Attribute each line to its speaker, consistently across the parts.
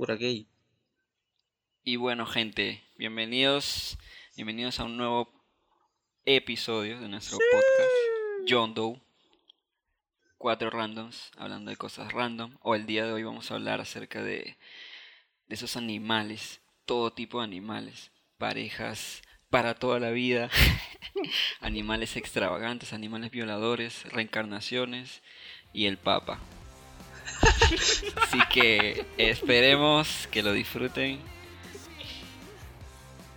Speaker 1: Pura gay.
Speaker 2: Y bueno, gente, bienvenidos, bienvenidos a un nuevo episodio de nuestro podcast John Doe. Cuatro randoms hablando de cosas random. O el día de hoy vamos a hablar acerca de, de esos animales, todo tipo de animales, parejas para toda la vida, animales extravagantes, animales violadores, reencarnaciones y el Papa. Así que esperemos que lo disfruten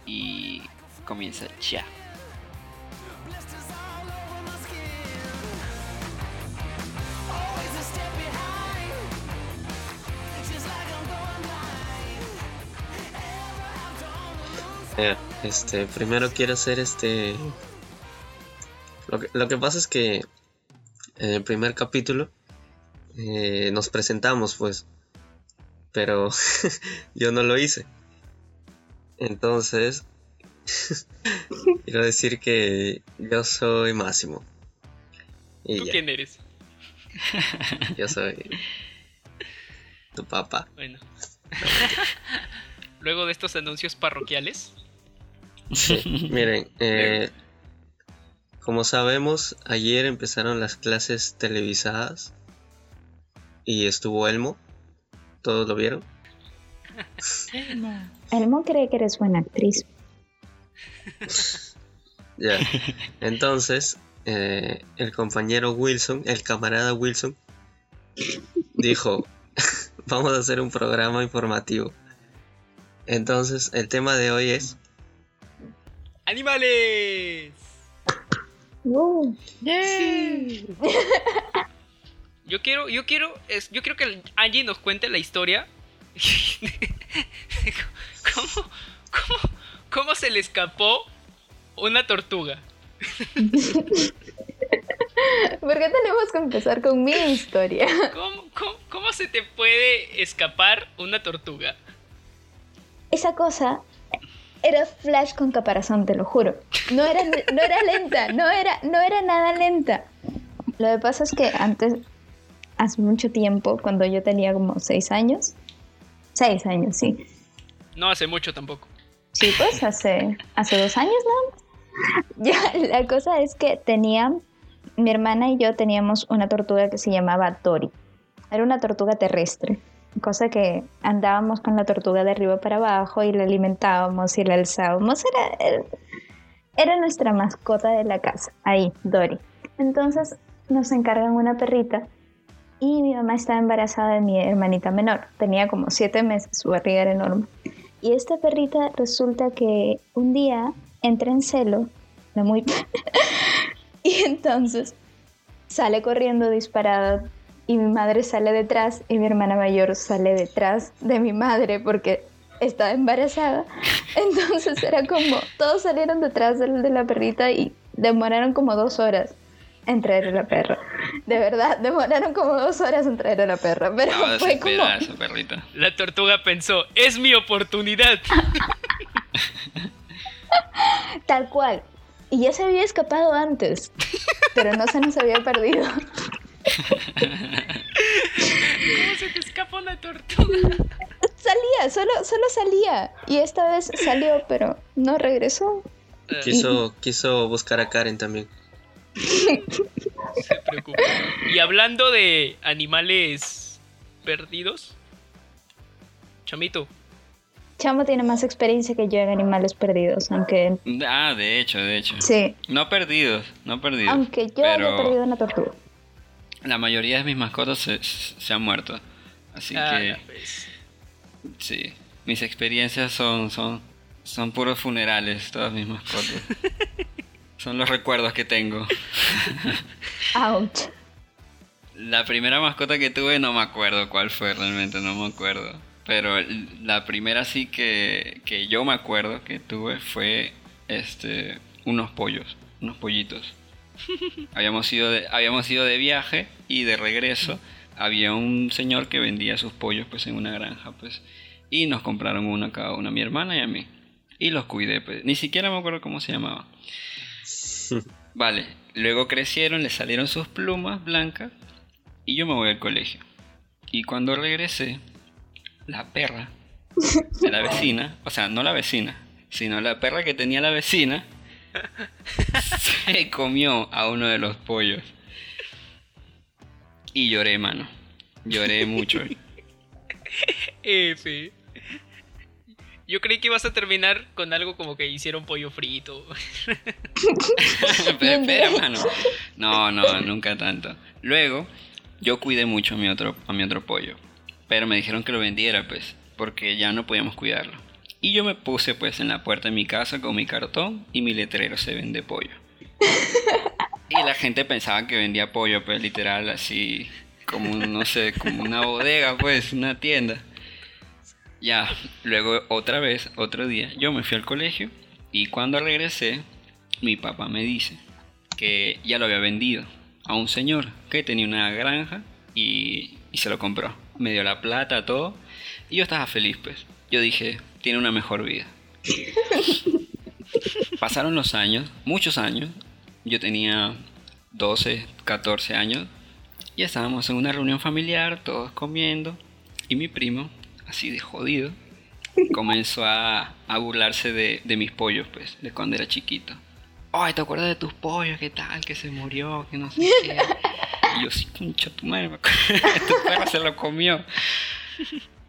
Speaker 2: y comienza ya.
Speaker 1: Eh, este, primero quiero hacer este. Lo que, lo que pasa es que en el primer capítulo eh, nos presentamos, pues. Pero yo no lo hice. Entonces, quiero decir que yo soy Máximo. Y
Speaker 3: ¿Tú
Speaker 1: ya,
Speaker 3: quién eres?
Speaker 1: yo soy tu papá.
Speaker 3: Bueno. Luego de estos anuncios parroquiales,
Speaker 1: Sí, miren, eh, como sabemos, ayer empezaron las clases televisadas y estuvo Elmo. ¿Todos lo vieron?
Speaker 4: Elmo. Elmo cree que eres buena actriz.
Speaker 1: Ya. Entonces, eh, el compañero Wilson, el camarada Wilson, dijo, vamos a hacer un programa informativo. Entonces, el tema de hoy es...
Speaker 3: ¡Animales!
Speaker 4: Uh,
Speaker 3: Yo quiero, yo quiero, es, yo quiero que Angie nos cuente la historia. ¿Cómo, cómo, cómo se le escapó una tortuga?
Speaker 4: ¿Por qué tenemos que empezar con mi historia?
Speaker 3: ¿Cómo, cómo, cómo se te puede escapar una tortuga?
Speaker 4: Esa cosa era Flash con caparazón, te lo juro. No era, no era lenta, no era, no era nada lenta. Lo que pasa es que antes, hace mucho tiempo, cuando yo tenía como seis años, seis años, sí.
Speaker 3: No hace mucho tampoco.
Speaker 4: Sí, pues hace, hace dos años, ¿no? La cosa es que tenía, mi hermana y yo teníamos una tortuga que se llamaba Tori. Era una tortuga terrestre, cosa que andábamos con la tortuga de arriba para abajo y la alimentábamos y la alzábamos. Era, era, era nuestra mascota de la casa, ahí, Dory. Entonces nos encargan una perrita y mi mamá estaba embarazada de mi hermanita menor. Tenía como siete meses, su barriga era enorme. Y esta perrita resulta que un día entra en celo, la muy... y entonces sale corriendo disparada y mi madre sale detrás y mi hermana mayor sale detrás de mi madre porque estaba embarazada. Entonces era como, todos salieron detrás de, la perrita y demoraron como dos horas en traer a la perra. De verdad, demoraron como dos horas en traer a la perra. Pero
Speaker 2: Estaba
Speaker 4: fue como...
Speaker 2: esa perrita.
Speaker 3: La tortuga pensó, es mi oportunidad.
Speaker 4: Tal cual. Y ya se había escapado antes, pero no se nos había perdido.
Speaker 3: ¿Cómo se te escapa una tortuga?
Speaker 4: Salía, solo, solo salía. Y esta vez salió, pero no regresó.
Speaker 1: Quiso, quiso buscar a Karen también.
Speaker 3: Se preocupa. Y hablando de animales perdidos, Chamito,
Speaker 4: Chamo tiene más experiencia que yo en animales perdidos, aunque
Speaker 2: Ah, de hecho, de hecho.
Speaker 4: sí,
Speaker 2: No perdidos, no perdidos.
Speaker 4: aunque yo haya perdido una tortuga.
Speaker 2: la mayoría de mis mascotas se, se han muerto. Así
Speaker 3: ah,
Speaker 2: que, sí. Mis experiencias son, son, son puros funerales, todas mis mascotas. son los recuerdos que tengo.
Speaker 4: Ouch.
Speaker 2: La primera mascota que tuve no me acuerdo cuál fue realmente, no me acuerdo. Pero la primera sí que, que yo me acuerdo que tuve fue este unos pollos, unos pollitos. habíamos ido de, habíamos ido de viaje y de regreso había un señor que vendía sus pollos pues en una granja pues y nos compraron uno a cada uno, a mi hermana y a mí. Y los cuidé, pues. Ni siquiera me acuerdo cómo se llamaba. Vale, luego crecieron, le salieron sus plumas blancas y yo me voy al colegio. Y cuando regresé, la perra de la vecina, o sea, no la vecina, sino la perra que tenía la vecina, se comió a uno de los pollos. Y lloré, mano. Lloré mucho.
Speaker 3: F. Yo creí que ibas a terminar con algo como que hicieron pollo frito.
Speaker 2: Pero espera, mano. No, no, nunca tanto. Luego, yo cuidé mucho a mi otro, a mi otro pollo. Pero me dijeron que lo vendiera, pues, porque ya no podíamos cuidarlo. Y yo me puse, pues, en la puerta de mi casa con mi cartón y mi letrero se vende pollo. Y la gente pensaba que vendía pollo, pues, literal, así, como, no sé, como una bodega, pues, una tienda. Ya, luego otra vez, otro día, yo me fui al colegio y cuando regresé, mi papá me dice que ya lo había vendido a un señor que tenía una granja y, y se lo compró. Me dio la plata, todo, y yo estaba feliz, pues. Yo dije, tiene una mejor vida. Pasaron los años, muchos años. Yo tenía 12, 14 años. Y estábamos en una reunión familiar, todos comiendo. Y mi primo, así de jodido, comenzó a, a burlarse de, de mis pollos, pues, de cuando era chiquito. Ay, ¿te acuerdas de tus pollos? ¿Qué tal? Que se murió, que no sé qué. Y yo, sí, concha tu madre, me tu perro se lo comió.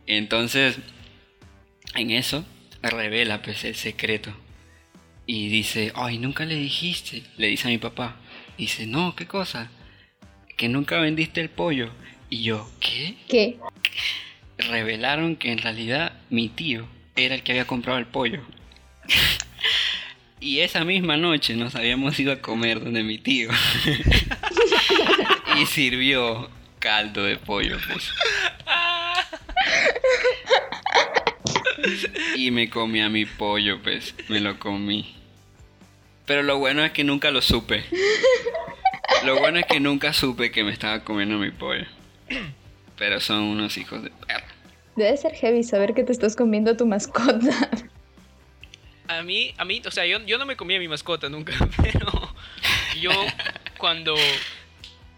Speaker 2: Entonces, en eso, revela pues el secreto. Y dice, ay, nunca le dijiste. Le dice a mi papá. Dice, no, ¿qué cosa? Que nunca vendiste el pollo. Y yo, ¿qué?
Speaker 4: ¿Qué?
Speaker 2: Revelaron que en realidad mi tío era el que había comprado el pollo. y esa misma noche nos habíamos ido a comer donde mi tío. y sirvió caldo de pollo. pues. y me comí a mi pollo, pues. Me lo comí. Pero lo bueno es que nunca lo supe. Lo bueno es que nunca supe que me estaba comiendo mi pollo. Pero son unos hijos de perra.
Speaker 4: Debe ser heavy saber que te estás comiendo a tu mascota.
Speaker 3: A mí, a mí, o sea, yo, yo no me comí a mi mascota nunca, pero yo cuando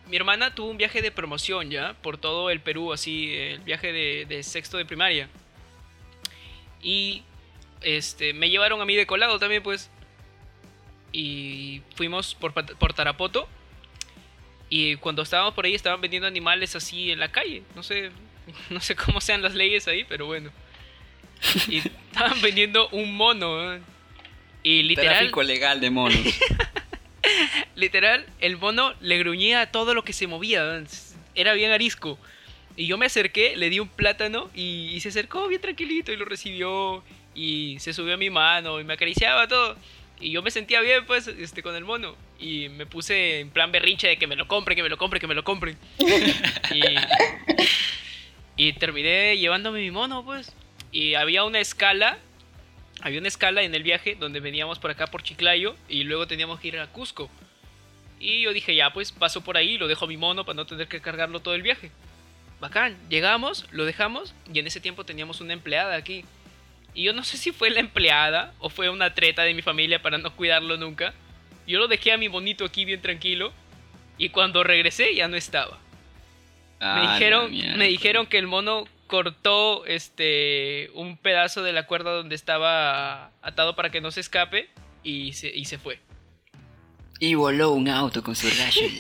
Speaker 3: mi hermana tuvo un viaje de promoción ya por todo el Perú, así, el viaje de, de sexto de primaria. Y este, me llevaron a mí de colado también, pues. Y fuimos por, por Tarapoto. Y cuando estábamos por ahí estaban vendiendo animales así en la calle. No sé, no sé cómo sean las leyes ahí, pero bueno. Y estaban vendiendo un mono. ¿eh? Y literal,
Speaker 2: Tráfico legal de monos.
Speaker 3: literal, el mono le gruñía a todo lo que se movía. Era bien arisco. Y yo me acerqué, le di un plátano y, y se acercó bien tranquilito y lo recibió. Y se subió a mi mano y me acariciaba todo. Y yo me sentía bien, pues, este, con el mono. Y me puse en plan berrinche de que me lo compre, que me lo compre, que me lo compre. y, terminé llevándome mi mono, pues. Y había una escala. Había una escala en el viaje donde veníamos por acá por Chiclayo y luego teníamos que ir a Cusco. Y yo dije, ya, pues paso por ahí, lo dejo mi mono para no tener que cargarlo todo el viaje. Bacán, llegamos, lo dejamos y en ese tiempo teníamos una empleada aquí. Y yo no sé si fue la empleada o fue una treta de mi familia para no cuidarlo nunca. Yo lo dejé a mi bonito aquí bien tranquilo y cuando regresé ya no estaba.
Speaker 2: Ah,
Speaker 3: Me dijeron, me dijeron que el mono cortó este un pedazo de la cuerda donde estaba atado para que no se escape y se, y se fue.
Speaker 2: Y voló un auto con su rayo.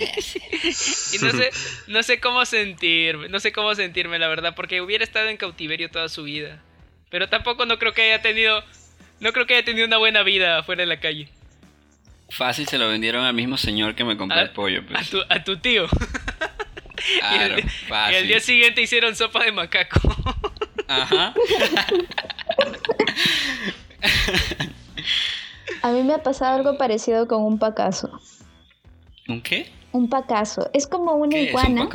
Speaker 3: Y no sé, no sé cómo sentirme, no sé cómo sentirme la verdad, porque hubiera estado en cautiverio toda su vida. Pero tampoco no creo que haya tenido, no creo que haya tenido una buena vida afuera en la calle.
Speaker 2: Fácil se lo vendieron al mismo señor que me compró
Speaker 3: A-
Speaker 2: el pollo.
Speaker 3: A
Speaker 2: Pues.
Speaker 3: tu, a tu tío.
Speaker 2: Claro,
Speaker 3: y, el, y
Speaker 2: fácil.
Speaker 3: al día siguiente hicieron sopa de macaco.
Speaker 2: Ajá.
Speaker 4: A mí me ha pasado algo parecido con un pacaso.
Speaker 2: ¿Un qué?
Speaker 4: Un pacaso. Es como una
Speaker 2: ¿Qué es un
Speaker 4: iguana.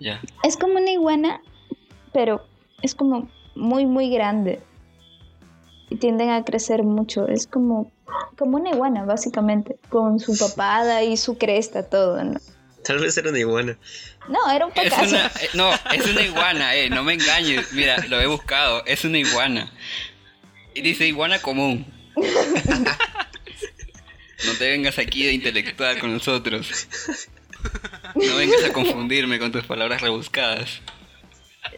Speaker 2: Ya.
Speaker 4: Es como una iguana, pero es como muy, muy grande. Y tienden a crecer mucho. Es como, como una iguana, básicamente. Con su papada y su cresta, todo, ¿no?
Speaker 1: Tal vez era una iguana.
Speaker 4: No, era un
Speaker 2: Es una, eh, no, es una iguana, eh, no me engañes. Mira, lo he buscado, es una iguana. Y dice iguana común. No te vengas aquí de intelectual con nosotros. No vengas a confundirme con tus palabras rebuscadas.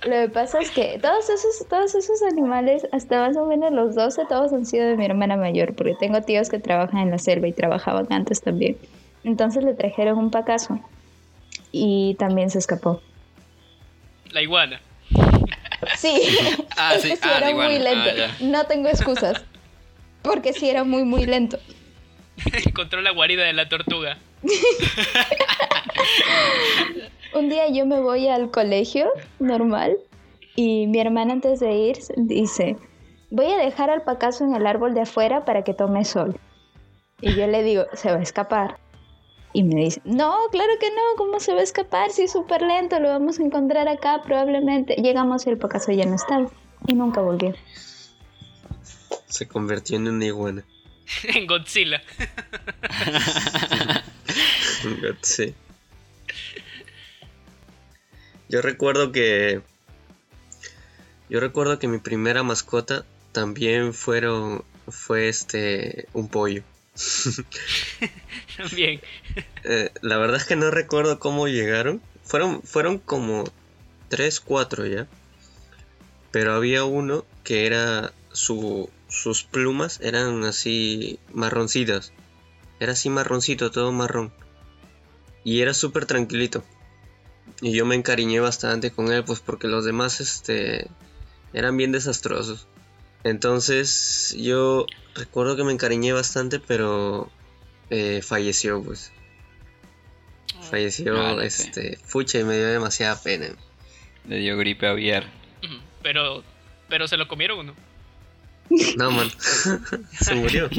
Speaker 4: Lo que pasa es que todos esos, todos esos animales, hasta más o menos los 12, todos han sido de mi hermana mayor, porque tengo tíos que trabajan en la selva y trabajaban antes también. Entonces le trajeron un pacazo y también se escapó.
Speaker 3: La iguana.
Speaker 4: Sí,
Speaker 2: Ah,
Speaker 4: es
Speaker 2: sí,
Speaker 4: que sí
Speaker 2: ah,
Speaker 4: era muy lento.
Speaker 2: Ah, ya.
Speaker 4: no tengo excusas, porque sí era muy, muy lento.
Speaker 3: Encontró la guarida de la tortuga.
Speaker 4: Un día yo me voy al colegio normal y mi hermana antes de ir dice, voy a dejar al pacazo en el árbol de afuera para que tome sol. Y yo le digo, se va a escapar. Y me dice, no, claro que no, ¿cómo se va a escapar? Si es súper lento, lo vamos a encontrar acá probablemente. Llegamos y el pacazo ya no estaba y nunca volvió.
Speaker 1: Se convirtió en una iguana.
Speaker 3: en Godzilla.
Speaker 1: Sí. Yo recuerdo que. Yo recuerdo que mi primera mascota también fueron. fue este. un pollo.
Speaker 3: También.
Speaker 1: Eh, la verdad es que no recuerdo cómo llegaron. Fueron, fueron como 3, 4 ya. Pero había uno que era su, sus plumas eran así marroncitas. Era así marroncito, todo marrón. Y era súper tranquilito. Y yo me encariñé bastante con él, pues porque los demás este, eran bien desastrosos. Entonces yo recuerdo que me encariñé bastante, pero eh, falleció, pues. Falleció,
Speaker 2: Vale, sí.
Speaker 1: este, fucha y me dio demasiada pena.
Speaker 2: Le dio gripe aviar.
Speaker 3: Pero, pero se lo comieron o no?
Speaker 1: No, man, se murió.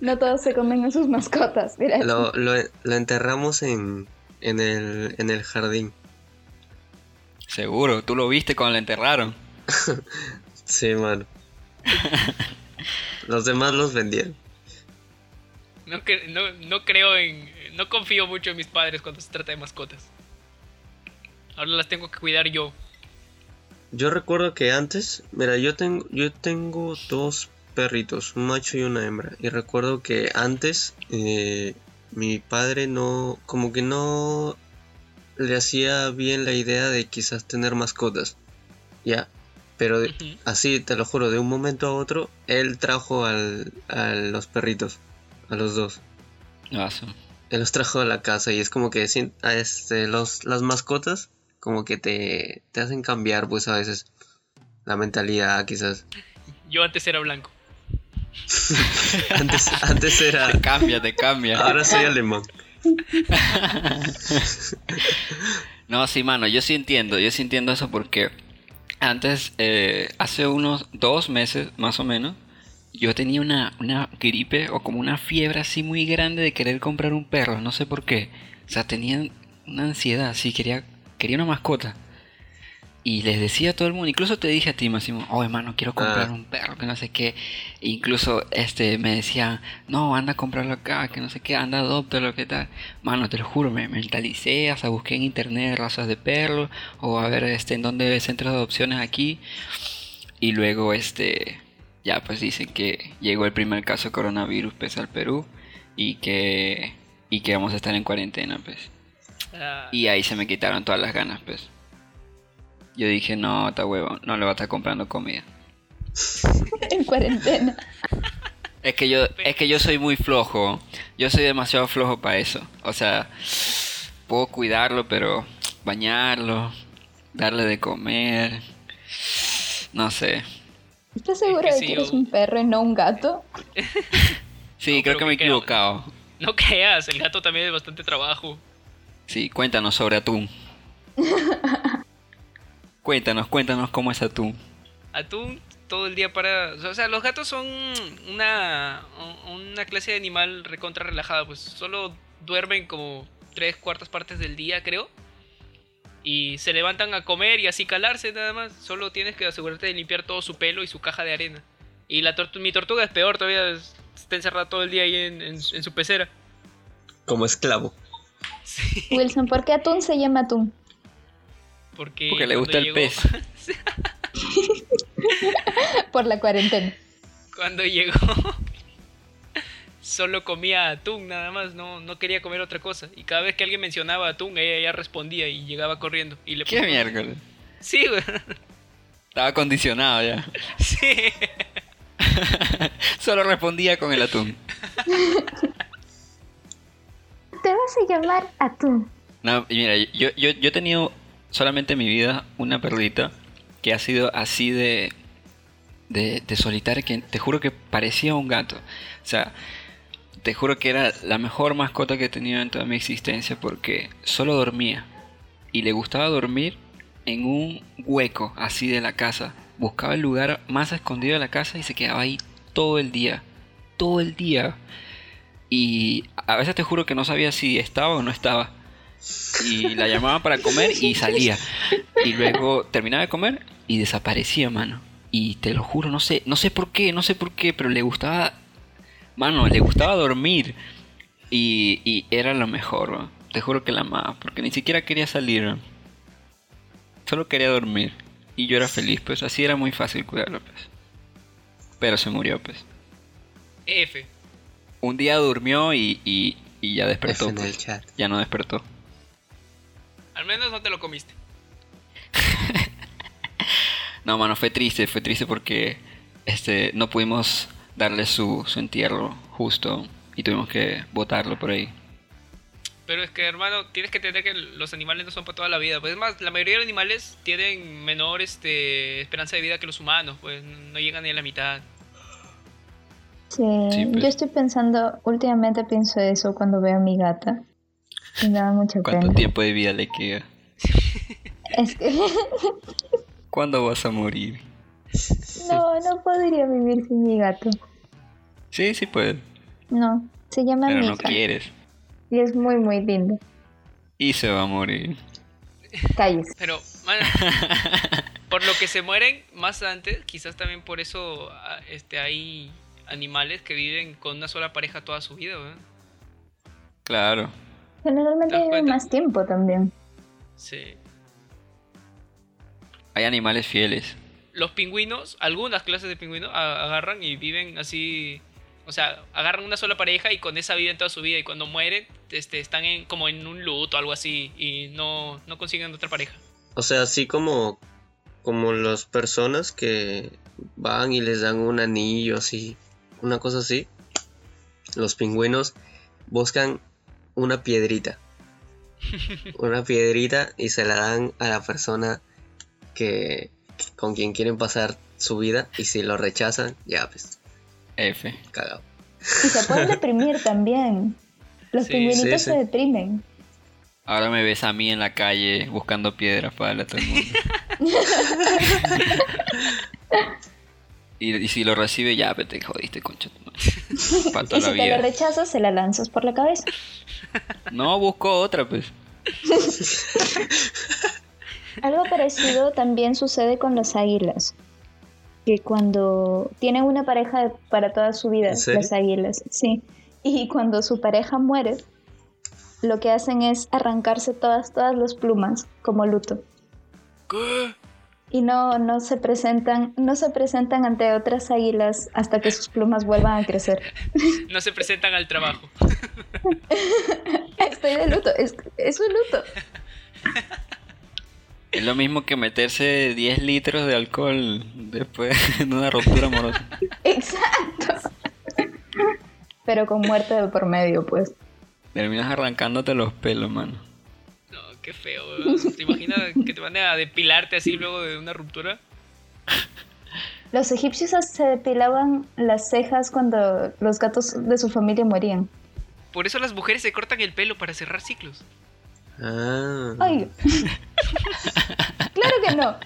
Speaker 4: No todos se comen a sus mascotas, gracias.
Speaker 1: Lo, lo, lo enterramos en, en, el, en el jardín.
Speaker 2: Seguro, tú lo viste cuando le enterraron.
Speaker 1: Sí, mano. Los demás los vendieron.
Speaker 3: No, cre- no, no creo en... No confío mucho en mis padres cuando se trata de mascotas. Ahora las tengo que cuidar yo.
Speaker 1: Yo recuerdo que antes, mira, yo tengo, yo tengo dos perritos, un macho y una hembra. Y recuerdo que antes eh, mi padre no, como que no le hacía bien la idea de quizás tener mascotas. Ya, pero de- así, te lo juro, de un momento a otro, él trajo al, a los perritos, a los dos.
Speaker 2: Ah, su-
Speaker 1: Él los trajo a la casa y es como que a este, los, las mascotas como que te, te hacen cambiar pues a veces la mentalidad quizás.
Speaker 3: Yo antes era blanco.
Speaker 1: Antes, antes era...
Speaker 2: Te cambia, te cambia.
Speaker 1: Ahora soy alemán.
Speaker 2: No, sí, mano, yo sí entiendo, yo sí entiendo eso porque antes, eh, hace unos dos meses más o menos, yo tenía una, una gripe o como una fiebre así muy grande de querer comprar un perro, no sé por qué. O sea, tenía una ansiedad, sí, quería, quería una mascota. Y les decía a todo el mundo, incluso te dije a ti, Máximo, oh hermano, quiero comprar
Speaker 1: Ah.
Speaker 2: un perro, que no sé qué. Incluso este me decían, no, anda a comprarlo acá, que no sé qué, anda, adoptalo, que tal. Mano, te lo juro, me mentalicé, hasta busqué en internet razas de perros, o a ver este en dónde hay centros de adopciones aquí. Y luego este ya pues dicen que llegó el primer caso de coronavirus pues al Perú y que y que vamos a estar en cuarentena pues.
Speaker 3: Ah,
Speaker 2: Y ahí se me quitaron todas las ganas pues. Yo dije, no, está huevo, no le va a estar comprando comida.
Speaker 4: En cuarentena.
Speaker 2: Es que yo, es que yo soy muy flojo. Yo soy demasiado flojo para eso. O sea, puedo cuidarlo, pero bañarlo, darle de comer, no sé.
Speaker 4: ¿Estás seguro
Speaker 3: que
Speaker 4: de
Speaker 3: sí,
Speaker 4: que eres un perro y no un gato?
Speaker 2: Sí,
Speaker 3: No,
Speaker 2: creo que me he equivocado.
Speaker 3: no creas, el gato también es bastante trabajo.
Speaker 2: Sí, cuéntanos sobre atún. cuéntanos, cuéntanos cómo es atún.
Speaker 3: Atún todo el día para... O sea, los gatos son una, una clase de animal recontra relajada, pues solo duermen como tres cuartas partes del día, creo. Y se levantan a comer y así calarse nada más. Solo tienes que asegurarte de limpiar todo su pelo y su caja de arena. Y la tortu- mi tortuga es peor, todavía es- está encerrada todo el día ahí en, en- en su pecera.
Speaker 1: Como esclavo.
Speaker 4: Wilson, ¿por qué atún se llama atún?
Speaker 3: Porque,
Speaker 2: Porque le gusta el
Speaker 3: llegó-
Speaker 2: pez.
Speaker 4: Por la cuarentena.
Speaker 3: Cuando llegó, solo comía atún nada más, no, no quería comer otra cosa. Y cada vez que alguien mencionaba atún, ella ya respondía y llegaba corriendo. Y le
Speaker 2: ¿Qué miércoles?
Speaker 3: Sí, güey.
Speaker 2: Estaba condicionado ya.
Speaker 3: Sí.
Speaker 2: Solo respondía con el atún.
Speaker 4: Te vas a llamar atún.
Speaker 2: No, y mira, yo, yo, yo he tenido solamente en mi vida una perrita que ha sido así de, de, solitaria que te juro que parecía un gato. O sea, te juro que era la mejor mascota que he tenido en toda mi existencia porque solo dormía. Y le gustaba dormir en un hueco así de la casa. Buscaba el lugar más escondido de la casa y se quedaba ahí todo el día. Todo el día. Y a veces te juro que no sabía si estaba o no estaba. Y la llamaba para comer y salía. Y luego terminaba de comer y desaparecía, mano. Y te lo juro, no sé, no sé por qué, no sé por qué, pero le gustaba, mano, le gustaba dormir. Y, y era lo mejor, ¿no? te juro que la amaba, porque ni siquiera quería salir. ¿no? Solo quería dormir. Y yo era feliz, pues así era muy fácil cuidarlo, pues. Pero se murió, pues.
Speaker 3: F.
Speaker 2: Un día durmió y, y, y ya despertó.
Speaker 1: F en
Speaker 2: pues.
Speaker 1: el chat.
Speaker 2: Ya no despertó.
Speaker 3: Al menos no te lo comiste.
Speaker 2: No, mano, fue triste, fue triste porque este no pudimos darle su, su entierro justo y tuvimos que botarlo por ahí.
Speaker 3: Pero es que, hermano, tienes que entender que los animales no son para toda la vida. Pues es más, la mayoría de los animales tienen menor este, esperanza de vida que los humanos. Pues no llegan ni a la mitad.
Speaker 4: Sí,
Speaker 2: Sí, pues.
Speaker 4: yo estoy pensando, últimamente pienso eso cuando veo a mi gata. Y me da mucha
Speaker 2: ¿Cuánto
Speaker 4: pena.
Speaker 2: tiempo de vida le queda?
Speaker 4: Es que
Speaker 2: ¿Cuándo vas a morir?
Speaker 4: no, no podría vivir sin mi gato.
Speaker 2: Sí, sí puedes,
Speaker 4: No, se llama
Speaker 2: pero no quieres.
Speaker 4: Y es muy, muy lindo.
Speaker 2: Y se va a morir.
Speaker 4: Calles.
Speaker 3: Pero, man, por lo que se mueren más antes, quizás también por eso ah, este, hay animales que viven con una sola pareja toda su vida. ¿verdad?
Speaker 2: Claro.
Speaker 4: Generalmente
Speaker 3: ¿Te das
Speaker 4: viven
Speaker 3: cuenta?
Speaker 4: más tiempo también.
Speaker 3: Sí.
Speaker 2: Hay animales fieles.
Speaker 3: Los pingüinos, algunas clases de pingüinos agarran y viven así. O sea, agarran una sola pareja y con esa viven toda su vida. Y cuando mueren, este, están en, como en un luto o algo así. Y no, no consiguen otra pareja.
Speaker 1: O sea, así como, como las personas que van y les dan un anillo así, una cosa así. Los pingüinos buscan una piedrita. Una piedrita y se la dan a la persona que con quien quieren pasar su vida y si lo rechazan, ya pues,
Speaker 2: F.
Speaker 1: cagado.
Speaker 4: Y se pueden deprimir también. Los
Speaker 3: Sí,
Speaker 4: pingüinitos
Speaker 1: sí, sí.
Speaker 4: se deprimen.
Speaker 2: Ahora me ves a mí en la calle buscando piedras para darle a todo el mundo. y, y si lo recibe, ya te jodiste, concha. tu madre. Para
Speaker 4: Y si
Speaker 2: la
Speaker 4: te
Speaker 2: vida.
Speaker 4: rechazas, se la lanzas por la cabeza.
Speaker 2: No, busco otra, pues.
Speaker 4: Algo parecido también sucede con las águilas. Que cuando tienen una pareja para toda su vida, las águilas, sí. Y cuando su pareja muere, lo que hacen es arrancarse todas, todas las plumas como luto.
Speaker 3: ¿Qué?
Speaker 4: Y no, no se presentan, no se presentan ante otras águilas hasta que sus plumas vuelvan a crecer.
Speaker 3: No se presentan al trabajo.
Speaker 4: Estoy de luto, es, es un luto.
Speaker 2: Es lo mismo que meterse 10 litros de alcohol después de una ruptura amorosa.
Speaker 4: Exacto. Pero con muerte de por medio, pues.
Speaker 2: Terminas arrancándote los pelos, mano.
Speaker 3: Qué feo. ¿Te imaginas que te van a depilarte así luego de una ruptura?
Speaker 4: Los egipcios se depilaban las cejas cuando los gatos de su familia morían.
Speaker 3: Por eso las mujeres se cortan el pelo para cerrar ciclos.
Speaker 1: Ah,
Speaker 4: Ay. claro que no.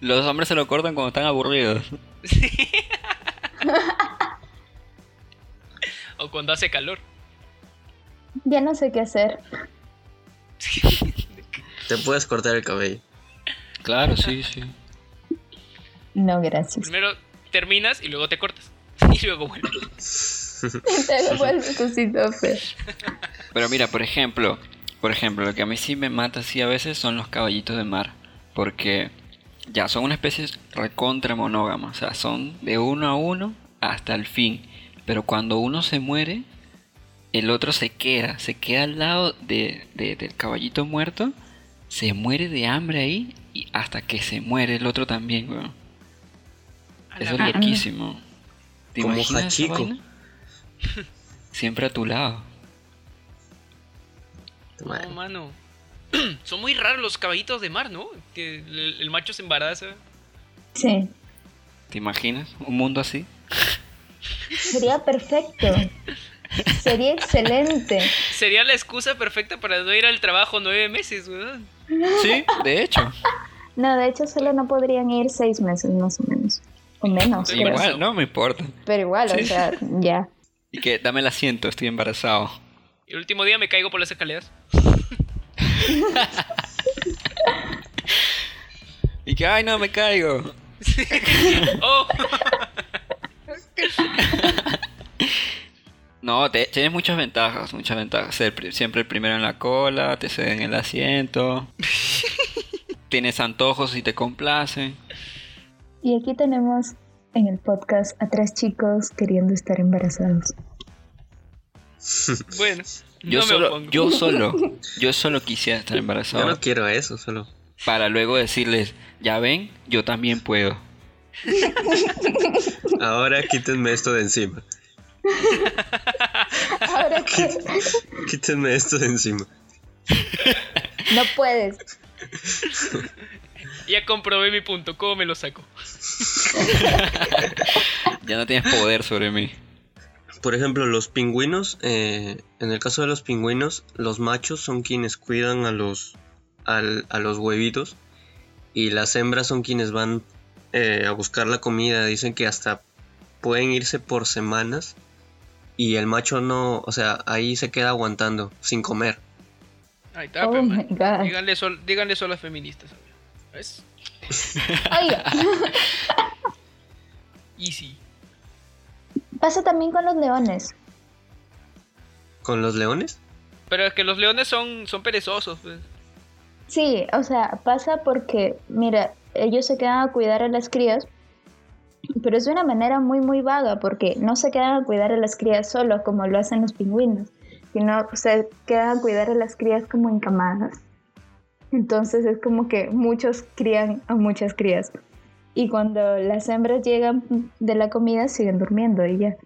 Speaker 2: Los hombres se lo cortan cuando están aburridos.
Speaker 3: O cuando hace calor.
Speaker 4: Ya no sé qué hacer.
Speaker 1: te puedes cortar el cabello.
Speaker 2: Claro, sí, sí.
Speaker 4: No, gracias.
Speaker 3: Primero terminas y luego te cortas. Y luego vuelves.
Speaker 4: Te.
Speaker 2: Pero mira, por ejemplo, por ejemplo, lo que a mí sí me mata así a veces son los caballitos de mar. Porque ya son una especie recontra monógama. O sea, son de uno a uno hasta el fin. Pero cuando uno se muere, el otro se queda. Se queda al lado de, de- del caballito muerto. se muere de hambre ahí y hasta que se muere el otro también, weón. Eso es loquísimo. ¿Te
Speaker 1: Como
Speaker 2: imaginas vaina? Siempre a tu lado.
Speaker 3: No, mano. Son muy raros los caballitos de mar, ¿no? Que el, el macho se embaraza.
Speaker 4: Sí,
Speaker 2: ¿Te imaginas un mundo así?
Speaker 4: sería perfecto. Sería excelente.
Speaker 3: Sería la excusa perfecta para no ir al trabajo nueve meses, weón.
Speaker 2: Sí, de hecho.
Speaker 4: No, de hecho solo no podrían ir seis meses más o menos. O menos, creo.
Speaker 2: Igual, no me importa.
Speaker 4: Pero igual,
Speaker 2: Sí.
Speaker 4: o sea, ya.
Speaker 2: Y que dame el asiento, estoy embarazado.
Speaker 3: Y el último día me caigo por las escaleras.
Speaker 2: Y que, ay, no, me caigo.
Speaker 3: ¡Oh!
Speaker 2: No, te- tienes muchas ventajas, muchas ventajas. Ser pri- siempre el primero en la cola, te ceden el asiento. tienes antojos y te complacen.
Speaker 4: Y aquí tenemos en el podcast a tres chicos queriendo estar embarazados.
Speaker 3: Bueno,
Speaker 2: Yo
Speaker 3: no
Speaker 2: solo, yo solo, yo solo quisiera estar
Speaker 1: Yo
Speaker 2: embarazado
Speaker 1: no quiero eso, solo.
Speaker 2: para luego decirles, ya ven, yo también puedo.
Speaker 1: Ahora quítenme esto de encima.
Speaker 4: Ahora que
Speaker 1: Quítenme esto de encima.
Speaker 4: no puedes.
Speaker 3: Ya comprobé mi punto, ¿cómo me lo saco?
Speaker 2: Ya no tienes poder sobre mí.
Speaker 1: Por ejemplo, los pingüinos, eh, en el caso de los pingüinos, los machos son quienes cuidan a los, al- a los huevitos y las hembras son quienes van eh, a buscar la comida. Dicen que hasta pueden irse por semanas y el macho no, o sea, ahí se queda aguantando sin comer.
Speaker 3: Ahí está,
Speaker 4: Oh.
Speaker 3: Díganle, sol, díganle solo a feministas. ¿Ves? Easy.
Speaker 4: pasa también con los leones.
Speaker 1: ¿Con los leones?
Speaker 3: Pero es que los leones son, son perezosos. pues.
Speaker 4: Sí, o sea, pasa porque, mira, ellos se quedan a cuidar a las crías, pero es de una manera muy, muy vaga, porque no se quedan a cuidar a las crías solo como lo hacen los pingüinos, sino se quedan a cuidar a las crías como en camadas. Entonces es como que muchos crían a muchas crías. Y cuando las hembras llegan de la comida siguen durmiendo y ya.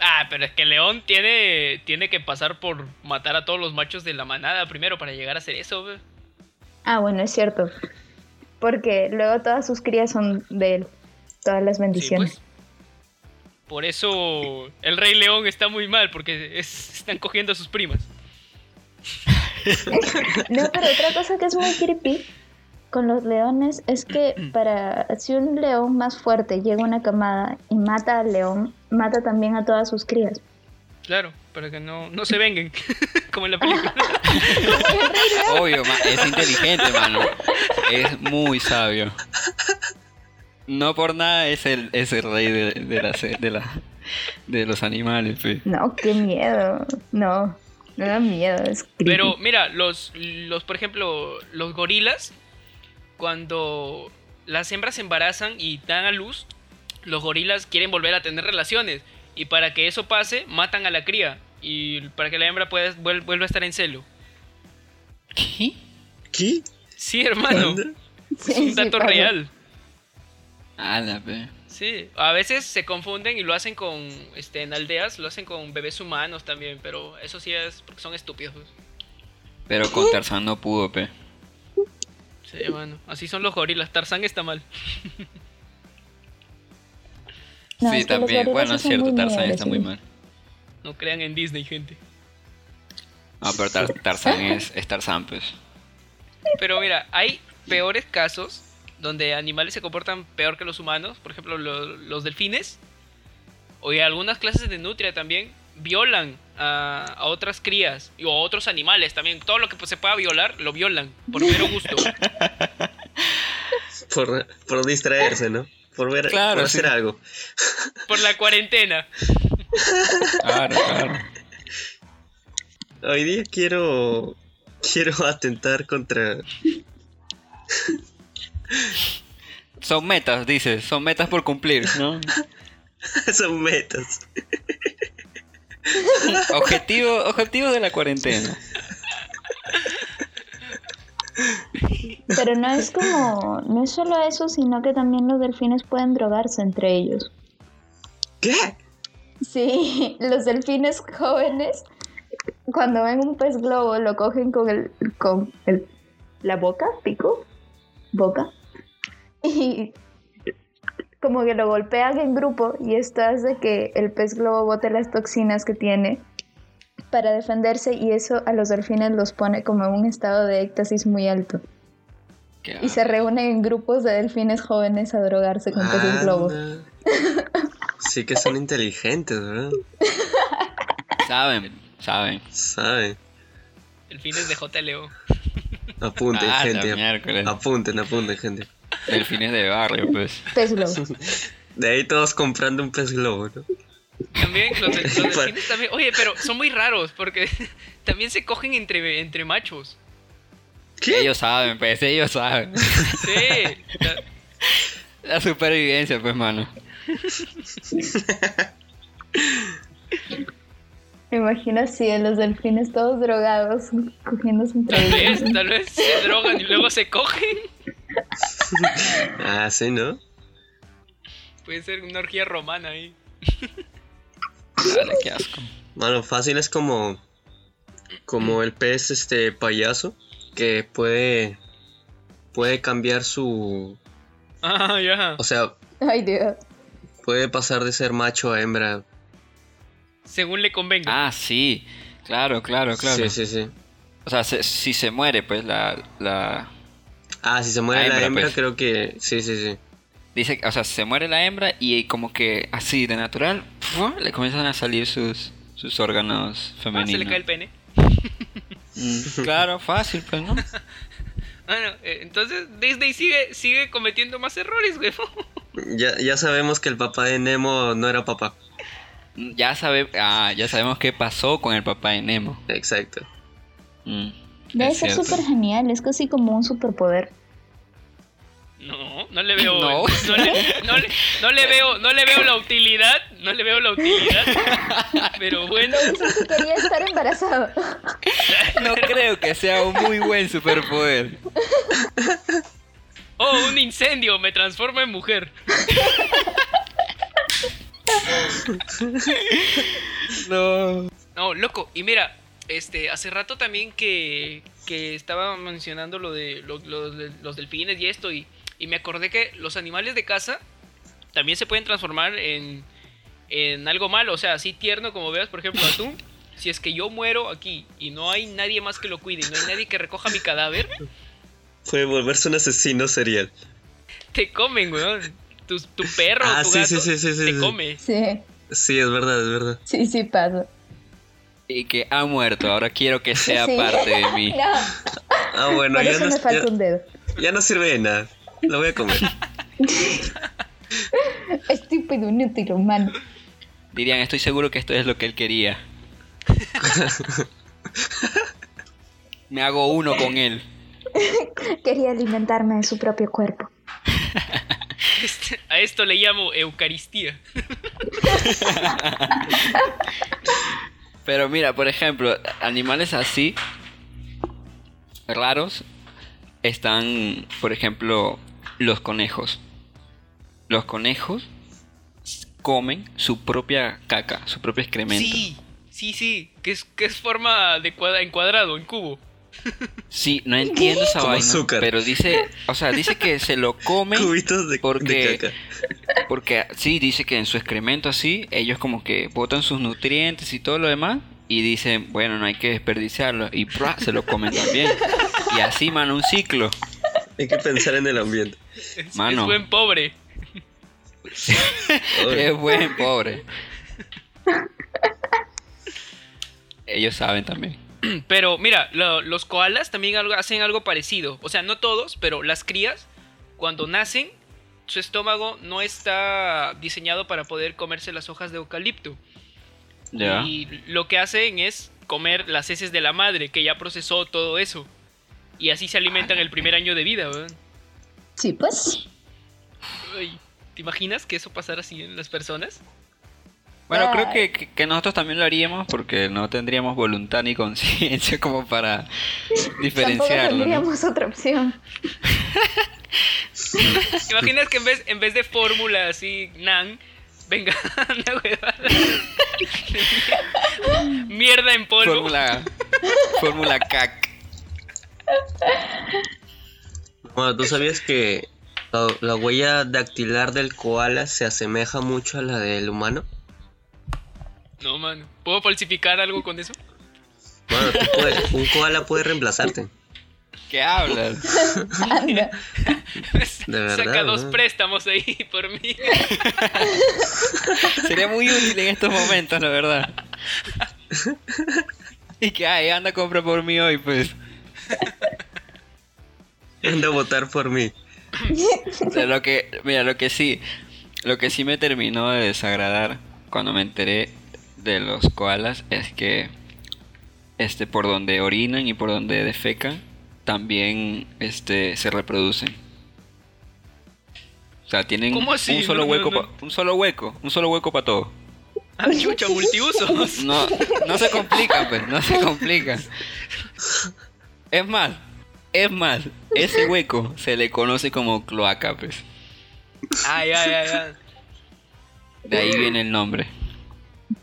Speaker 3: Ah, pero es que el león tiene, tiene que pasar por matar a todos los machos de la manada primero para llegar a hacer eso.
Speaker 4: Ah, bueno, es cierto. Porque luego todas sus crías son de él. Todas las
Speaker 3: Sí,
Speaker 4: bendiciones.
Speaker 3: pues. Por eso el rey león está muy mal, porque es- están cogiendo a sus primas.
Speaker 4: No, pero otra cosa que es muy creepy con los leones es que para si un león más fuerte llega a una camada y mata al león, mata también a todas sus crías.
Speaker 3: Claro, para que no, no se vengan, como en la película.
Speaker 2: Obvio, es inteligente, mano. Es muy sabio. No por nada es el, es el rey de, de, la, de, la, de los animales, pe.
Speaker 4: No, qué miedo. No, no da miedo, es.
Speaker 3: Pero mira, los, los, por ejemplo, los gorilas, cuando las hembras se embarazan y dan a luz, los gorilas quieren volver a tener relaciones. Y para que eso pase, matan a la cría. Y para que la hembra pueda, vuel- vuelva a estar en celo.
Speaker 2: ¿Qué?
Speaker 1: ¿Qué?
Speaker 3: Sí, hermano.
Speaker 1: ¿Cuándo?
Speaker 3: Es un
Speaker 4: sí
Speaker 3: dato
Speaker 4: pasa.
Speaker 3: Real.
Speaker 2: Ala, pe.
Speaker 3: Sí, a veces se confunden y lo hacen con, este, en aldeas, lo hacen con bebés humanos también, pero eso sí es porque son estúpidos.
Speaker 2: Pero con Tarzán no pudo, pe.
Speaker 3: Sí, bueno, así son los gorilas. Tarzán está mal.
Speaker 4: No,
Speaker 2: sí,
Speaker 4: es que los
Speaker 2: también. Bueno, es cierto, Tarzán está muy mal.
Speaker 3: No crean en Disney, gente.
Speaker 2: No, pero Tar- Tarzán es, es Tarzán, pues.
Speaker 3: Pero mira, hay peores casos donde animales se comportan peor que los humanos. Por ejemplo, lo- los delfines. O algunas clases de nutria también violan a, a otras crías. O a otros animales también. Todo lo que pues, se pueda violar, lo violan. Por mero gusto.
Speaker 1: Por, por distraerse, ¿no? Por, ver,
Speaker 2: Claro,
Speaker 1: por
Speaker 2: sí.
Speaker 1: hacer algo.
Speaker 3: por la cuarentena.
Speaker 2: Claro, claro.
Speaker 1: Hoy día quiero. Quiero atentar contra.
Speaker 2: Son metas, dices. Son metas por cumplir, ¿no?
Speaker 1: Son metas.
Speaker 2: Objetivo, objetivo de la cuarentena.
Speaker 4: Pero no es como, no es solo eso, sino que también los delfines pueden drogarse entre ellos.
Speaker 1: ¿Qué?
Speaker 4: Sí, los delfines jóvenes, cuando ven un pez globo, lo cogen con el, con el, la boca, pico, boca, y como que lo golpean en grupo y esto hace que el pez globo bote las toxinas que tiene para defenderse y eso a los delfines los pone como en un estado de éxtasis muy alto.
Speaker 2: Qué
Speaker 4: Y se reúnen en grupos de delfines jóvenes a drogarse con peces.
Speaker 1: Anda. Sí que son inteligentes, ¿verdad?
Speaker 2: Saben, saben.
Speaker 1: Saben.
Speaker 3: Delfines de JLO.
Speaker 1: Apunten,
Speaker 2: Ah,
Speaker 1: gente.
Speaker 2: miércoles.
Speaker 1: Apunten, apunten, gente.
Speaker 2: Delfines de barrio, pues.
Speaker 4: Pez globo.
Speaker 1: De ahí todos comprando un pez globo, ¿no?
Speaker 3: También los, de- los delfines también. Oye, pero son muy raros porque también se cogen entre, entre machos.
Speaker 1: ¿Qué?
Speaker 2: Ellos saben, pues, ellos saben.
Speaker 3: Sí. la-
Speaker 2: La supervivencia, pues, mano.
Speaker 4: Me imagino así a los delfines todos drogados, cogiéndose entre
Speaker 3: Tal
Speaker 4: ellos.
Speaker 3: vez, tal vez se drogan y luego se cogen.
Speaker 1: Ah, sí, ¿no?
Speaker 3: Puede ser una orgía romana ahí.
Speaker 2: Dale, qué asco.
Speaker 1: Bueno, fácil es como. Como el pez este payaso. Que puede. Puede cambiar su.
Speaker 3: Ah, ya.
Speaker 1: O sea,
Speaker 4: Ay, Dios.
Speaker 1: puede pasar de ser macho a hembra.
Speaker 3: Según le convenga.
Speaker 2: Ah, sí. Claro, claro, claro.
Speaker 1: Sí, sí, sí.
Speaker 2: O sea, se- si se muere, pues, la... la...
Speaker 1: Ah, si se muere
Speaker 2: La
Speaker 1: la
Speaker 2: hembra,
Speaker 1: hembra,
Speaker 2: pues.
Speaker 1: creo que. Sí, sí, sí.
Speaker 2: Dice, o sea, se muere la hembra y como que así, de natural, le comienzan a salir sus, sus órganos
Speaker 3: Ah,
Speaker 2: femeninos.
Speaker 3: se le cae el pene.
Speaker 2: Mm, claro, fácil, pues, ¿no?
Speaker 3: Bueno, eh, entonces Disney sigue, sigue cometiendo más errores, güey.
Speaker 1: Ya, ya sabemos que el papá de Nemo no era papá.
Speaker 2: Ya, sabe, ah, ya sabemos qué pasó con el papá de Nemo.
Speaker 1: Exacto.
Speaker 2: Mm,
Speaker 4: Debe
Speaker 2: es
Speaker 4: ser súper genial, es casi como un superpoder.
Speaker 3: No, no le veo.
Speaker 2: No.
Speaker 3: No, le, no le- no le veo, no le veo la utilidad. No le veo la utilidad. Pero bueno.
Speaker 4: Que quería estar embarazado.
Speaker 2: No creo que sea un muy buen superpoder.
Speaker 3: Oh, un incendio, me transforma en mujer.
Speaker 2: No.
Speaker 3: No, loco, y mira, este, hace rato también que, que estaba mencionando lo de lo- lo de los delfines y esto, y, y me acordé que los animales de casa también se pueden transformar en, en algo malo, o sea, así tierno como veas, por ejemplo, atún. Si es que yo muero aquí y no hay nadie más que lo cuide, y no hay nadie que recoja mi cadáver,
Speaker 1: Puede volverse un asesino serial.
Speaker 3: te comen, weón. Tu, tu perro,
Speaker 1: Ah,
Speaker 3: tu
Speaker 1: sí,
Speaker 3: gato,
Speaker 1: sí, sí, sí, sí,
Speaker 3: te
Speaker 1: sí.
Speaker 3: come.
Speaker 4: Sí,
Speaker 1: Sí, es verdad, es verdad.
Speaker 4: sí, sí pasa.
Speaker 2: Y que ha muerto, ahora quiero que sea
Speaker 4: Sí.
Speaker 2: parte de mí.
Speaker 4: No,
Speaker 1: Ah, bueno,
Speaker 4: por
Speaker 1: ya
Speaker 4: eso
Speaker 1: no,
Speaker 4: me falta
Speaker 1: ya-
Speaker 4: un dedo.
Speaker 1: ya no sirve de nada. Lo voy a comer.
Speaker 4: Estúpido, inútil, humano.
Speaker 2: Dirían, estoy seguro que esto es lo que él quería. Me hago uno con él.
Speaker 4: Quería alimentarme de su propio cuerpo.
Speaker 3: Este- a esto le llamo Eucaristía.
Speaker 2: Pero mira, por ejemplo, animales así, raros, están, por ejemplo, los conejos. Los conejos comen su propia caca, su propio excremento.
Speaker 3: Sí, sí, sí, que es, que es forma de en cuadrado, en cubo.
Speaker 2: Sí, no entiendo esa
Speaker 1: Como
Speaker 2: vaina.
Speaker 1: azúcar.
Speaker 2: Pero dice, o sea, dice que se lo comen
Speaker 1: Cubitos de,
Speaker 2: porque-
Speaker 1: de caca.
Speaker 2: porque sí, dice que en su excremento así, ellos como que botan sus nutrientes y todo lo demás. Y dicen, bueno, no hay que desperdiciarlo. Y ¡prua! se lo comen también. Y así, mano, un ciclo.
Speaker 1: Hay que pensar en el ambiente.
Speaker 3: Es,
Speaker 2: Mano.
Speaker 3: es buen pobre.
Speaker 2: Es buen pobre. Ellos saben también.
Speaker 3: Pero mira, lo- los koalas también algo- hacen algo parecido. O sea, no todos, pero las crías, cuando nacen, su estómago no está diseñado para poder comerse las hojas de eucalipto.
Speaker 2: Ya.
Speaker 3: Y lo que hacen es comer las heces de la madre, que ya procesó todo eso. Y así se alimentan el primer año de vida, weón.
Speaker 4: Sí, pues.
Speaker 3: Ay, ¿Te imaginas que eso pasara así en las personas?
Speaker 2: Bueno, creo que, que- que nosotros también lo haríamos porque no tendríamos voluntad ni conciencia como para
Speaker 4: Tampoco
Speaker 2: diferenciarlo. ¿no?
Speaker 4: tendríamos otra opción.
Speaker 3: ¿Te imaginas que en vez, en vez de fórmula así, nan, venga una huevada? Mierda en polvo.
Speaker 2: Fórmula, fórmula CAC.
Speaker 1: Bueno, ¿tú sabías que la, la huella dactilar del koala se asemeja mucho a la del humano?
Speaker 3: No, mano. ¿Puedo falsificar algo con eso?
Speaker 1: Bueno, tú puedes- un koala puede reemplazarte.
Speaker 2: ¿Qué hablas?
Speaker 4: Anda.
Speaker 1: De verdad,
Speaker 3: Saca dos
Speaker 1: ¿no?
Speaker 3: préstamos ahí por mí.
Speaker 2: Sería muy útil en estos momentos, la verdad. Y que, ay, anda, compra por mí hoy, pues.
Speaker 1: Anda a votar por mí.
Speaker 2: O sea, lo que, mira, lo que sí, lo que sí me terminó de desagradar cuando me enteré de los koalas es que, este, por donde orinan y por donde defecan, también, este, se reproducen. O sea, tienen un solo
Speaker 3: No, no,
Speaker 2: hueco,
Speaker 3: no.
Speaker 2: pa- un solo hueco, un solo hueco para todo.
Speaker 3: Ah, chucha, multiusos.
Speaker 2: No, no se complica, pues, no se complica. Es más, es más, ese hueco se le conoce como cloaca, pues.
Speaker 3: Ay, ay, ay, ay.
Speaker 2: De ahí viene el nombre.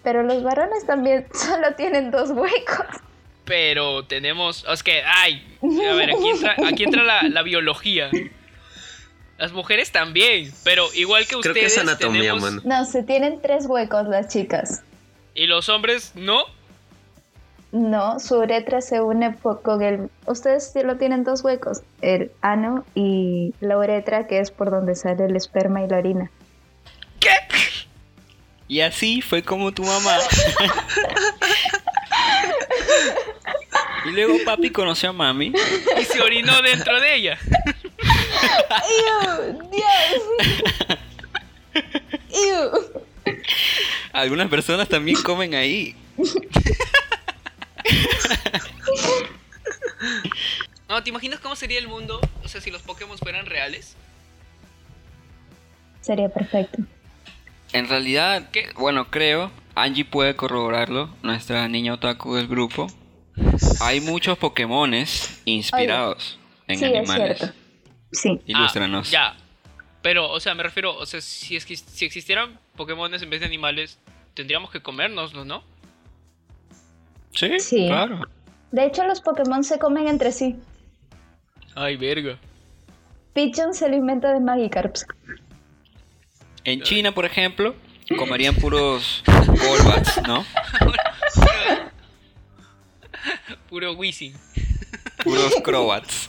Speaker 4: Pero los varones también solo tienen dos huecos.
Speaker 3: Pero tenemos. Es que, ay. A ver, aquí entra, aquí entra la, la biología. Las mujeres también. Pero igual que
Speaker 1: Creo
Speaker 3: ustedes.
Speaker 1: que es anatomía,
Speaker 3: tenemos-
Speaker 1: mano.
Speaker 4: No, se tienen tres huecos las chicas.
Speaker 3: Y los hombres, no.
Speaker 4: No, su uretra se une con el... Ustedes sí lo tienen dos huecos, el ano y la uretra, que es por donde sale el esperma y la orina.
Speaker 3: ¿Qué?
Speaker 2: Y así fue como tu mamá. y luego papi conoció a mami.
Speaker 3: Y se orinó dentro de ella.
Speaker 4: ¡Ew! ¡Dios! ¡Ew!
Speaker 2: Algunas personas también comen ahí.
Speaker 3: No, ¿te imaginas cómo sería el mundo? O sea, si los Pokémon fueran reales.
Speaker 4: Sería perfecto.
Speaker 2: En realidad,
Speaker 3: ¿Qué?
Speaker 2: bueno, creo, Angie puede corroborarlo, nuestra niña otaku del grupo. Hay muchos Pokémones inspirados en
Speaker 4: sí, es
Speaker 2: animales.
Speaker 4: cierto. Sí.
Speaker 2: Ilústranos.
Speaker 3: Ah, ya. Pero, o sea, me refiero, o sea, si, es que, si existieran Pokémones en vez de animales, tendríamos que comérnoslos, ¿no?
Speaker 2: Sí,
Speaker 4: Sí.
Speaker 2: claro.
Speaker 4: De hecho, los Pokémon se comen entre sí.
Speaker 3: Ay, verga.
Speaker 4: Pigeon se alimenta de Magikarps.
Speaker 2: En China, por ejemplo, comerían puros Golbats, ¿no?
Speaker 3: Puro Wizzing.
Speaker 2: Puros Crobats.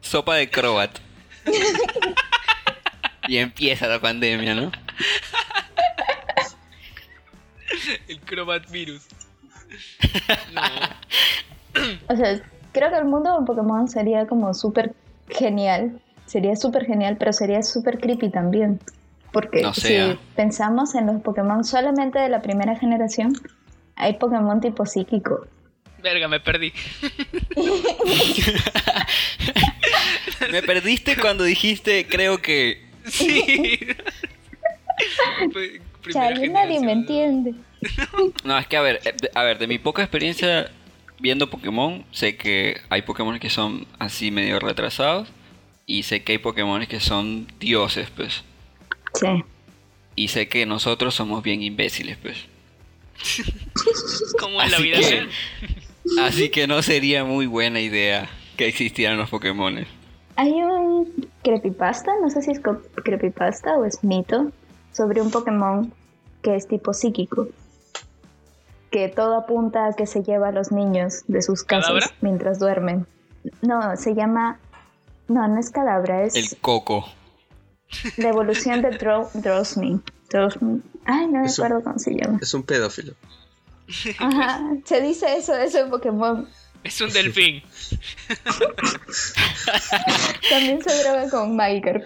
Speaker 2: Sopa de Crobat. Y empieza la pandemia, ¿no?
Speaker 3: El Crobat Virus. No.
Speaker 4: O sea, creo que el mundo de Pokémon sería como súper genial. Sería súper genial, pero sería súper creepy también. Porque
Speaker 2: No
Speaker 4: si
Speaker 2: sea.
Speaker 4: pensamos en los Pokémon solamente de la primera generación, hay Pokémon tipo psíquico.
Speaker 3: Verga, me perdí.
Speaker 2: Me perdiste cuando dijiste, creo que...
Speaker 3: Sí.
Speaker 4: Chale, nadie me entiende.
Speaker 2: No, es que a ver, eh, a ver, de mi poca experiencia viendo Pokémon, sé que hay Pokémon que son así medio retrasados y sé que hay Pokémon que son dioses, pues.
Speaker 4: Sí.
Speaker 2: Y sé que nosotros somos bien imbéciles, pues.
Speaker 3: Como en la
Speaker 2: Así
Speaker 3: vida
Speaker 2: que-
Speaker 3: real.
Speaker 2: Así que no sería muy buena idea que existieran los Pokémon.
Speaker 4: Hay un creepypasta, no sé si es creepypasta o es mito, sobre un Pokémon que es tipo psíquico. Que todo apunta a que se lleva a los niños de sus casas
Speaker 3: ¿Cadabra?
Speaker 4: mientras duermen. No, se llama... No, no es cadabra, es
Speaker 2: El coco.
Speaker 4: la evolución de Dro Drosmi. Drosmi. Ay, no me
Speaker 1: Es un-
Speaker 4: acuerdo cómo se llama.
Speaker 1: Es un pedófilo.
Speaker 4: Ajá, se dice eso de ese Pokémon.
Speaker 3: Es un delfín.
Speaker 4: También se droga con Magikarp.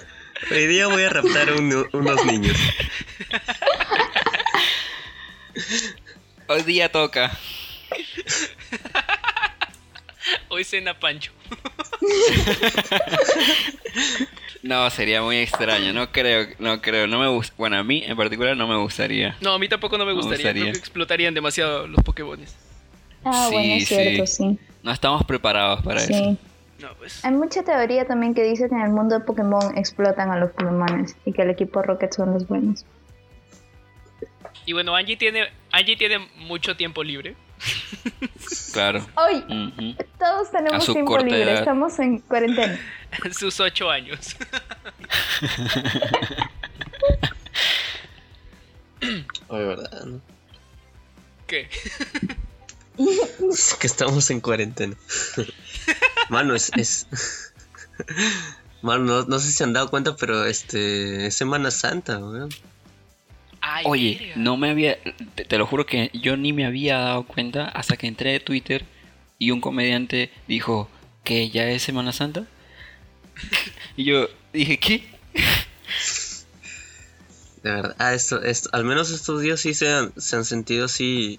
Speaker 1: Hoy día voy a raptar a uno- unos niños.
Speaker 2: Hoy día toca.
Speaker 3: Hoy cena Pancho.
Speaker 2: No, sería muy extraño. No creo, no creo. No me gusta. Bueno, a mí en particular no me gustaría.
Speaker 3: No, a mí tampoco no me
Speaker 2: Me
Speaker 3: gustaría.
Speaker 2: gustaría.
Speaker 3: Creo que explotarían demasiado los Pokémones.
Speaker 4: Ah,
Speaker 2: Sí,
Speaker 4: bueno, es cierto,
Speaker 2: sí.
Speaker 4: sí.
Speaker 2: No estamos preparados para
Speaker 4: Sí.
Speaker 2: eso.
Speaker 3: No, pues.
Speaker 4: Hay mucha teoría también que dice que en el mundo de Pokémon explotan a los Pokémones y que el equipo Rocket son los buenos.
Speaker 3: Y bueno, Angie tiene, Angie tiene mucho tiempo libre.
Speaker 2: Claro. Ujú.
Speaker 4: Todos tenemos
Speaker 2: su
Speaker 4: tiempo libre,
Speaker 2: edad.
Speaker 4: estamos en cuarentena.
Speaker 3: sus ocho años.
Speaker 1: Oye, ¿verdad? no?
Speaker 3: ¿Qué?
Speaker 1: Es que estamos en cuarentena. Mano, es. es... Mano, no, no sé si se han dado cuenta, pero este. Es Semana Santa, weón.
Speaker 3: Ay,
Speaker 2: Oye, no me había. Te, te lo juro que yo ni me había dado cuenta hasta que entré a Twitter y un comediante dijo que ya es Semana Santa. y yo dije, ¿qué?
Speaker 1: De verdad. Ah, esto, esto, al menos estos días sí se han, se han sentido así.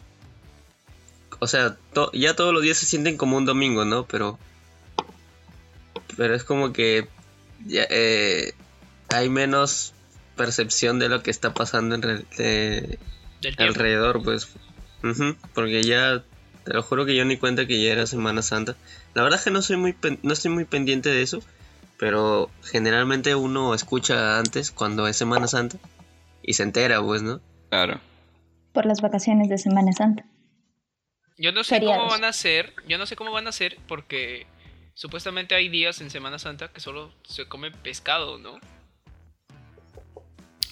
Speaker 1: O sea, to- ya todos los días se sienten como un domingo, ¿no? Pero. Pero es como que. Ya, eh, hay menos percepción de lo que está pasando en re- de- alrededor, pues. Porque ya. Te lo juro que yo ni cuenta que ya era Semana Santa. La verdad es que no soy muy no estoy muy pendiente de eso. Pero generalmente uno escucha antes cuando es Semana Santa. Y se entera, pues, ¿no?
Speaker 2: Claro.
Speaker 4: Por las vacaciones de Semana Santa.
Speaker 3: Yo no sé cómo van a ser, yo no sé cómo van a ser porque supuestamente hay días en Semana Santa que solo se come pescado, ¿no?